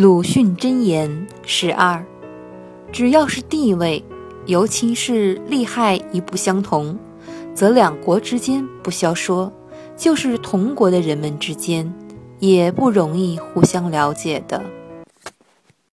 鲁迅箴言十二只要是地位尤其是利害一不相同则两国之间不消说就是同国的人们之间也不容易互相了解的。